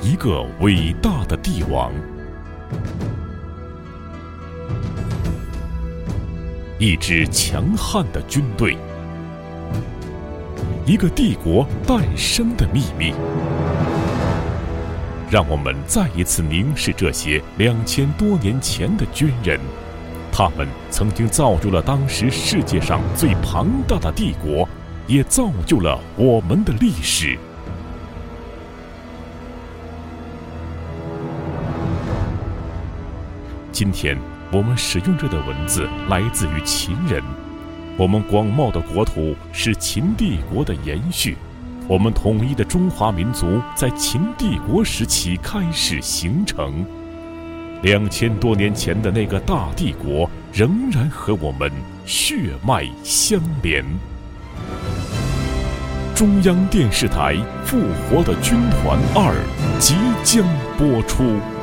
一个伟大的帝王，一支强悍的军队，一个帝国诞生的秘密。让我们再一次凝视这些两千多年前的军人，他们曾经造就了当时世界上最庞大的帝国，也造就了我们的历史。今天我们使用着的文字来自于秦人，我们广袤的国土是秦帝国的延续。我们统一的中华民族在秦帝国时期开始形成，两千多年前的那个大帝国仍然和我们血脉相连。中央电视台《复活的军团二》即将播出。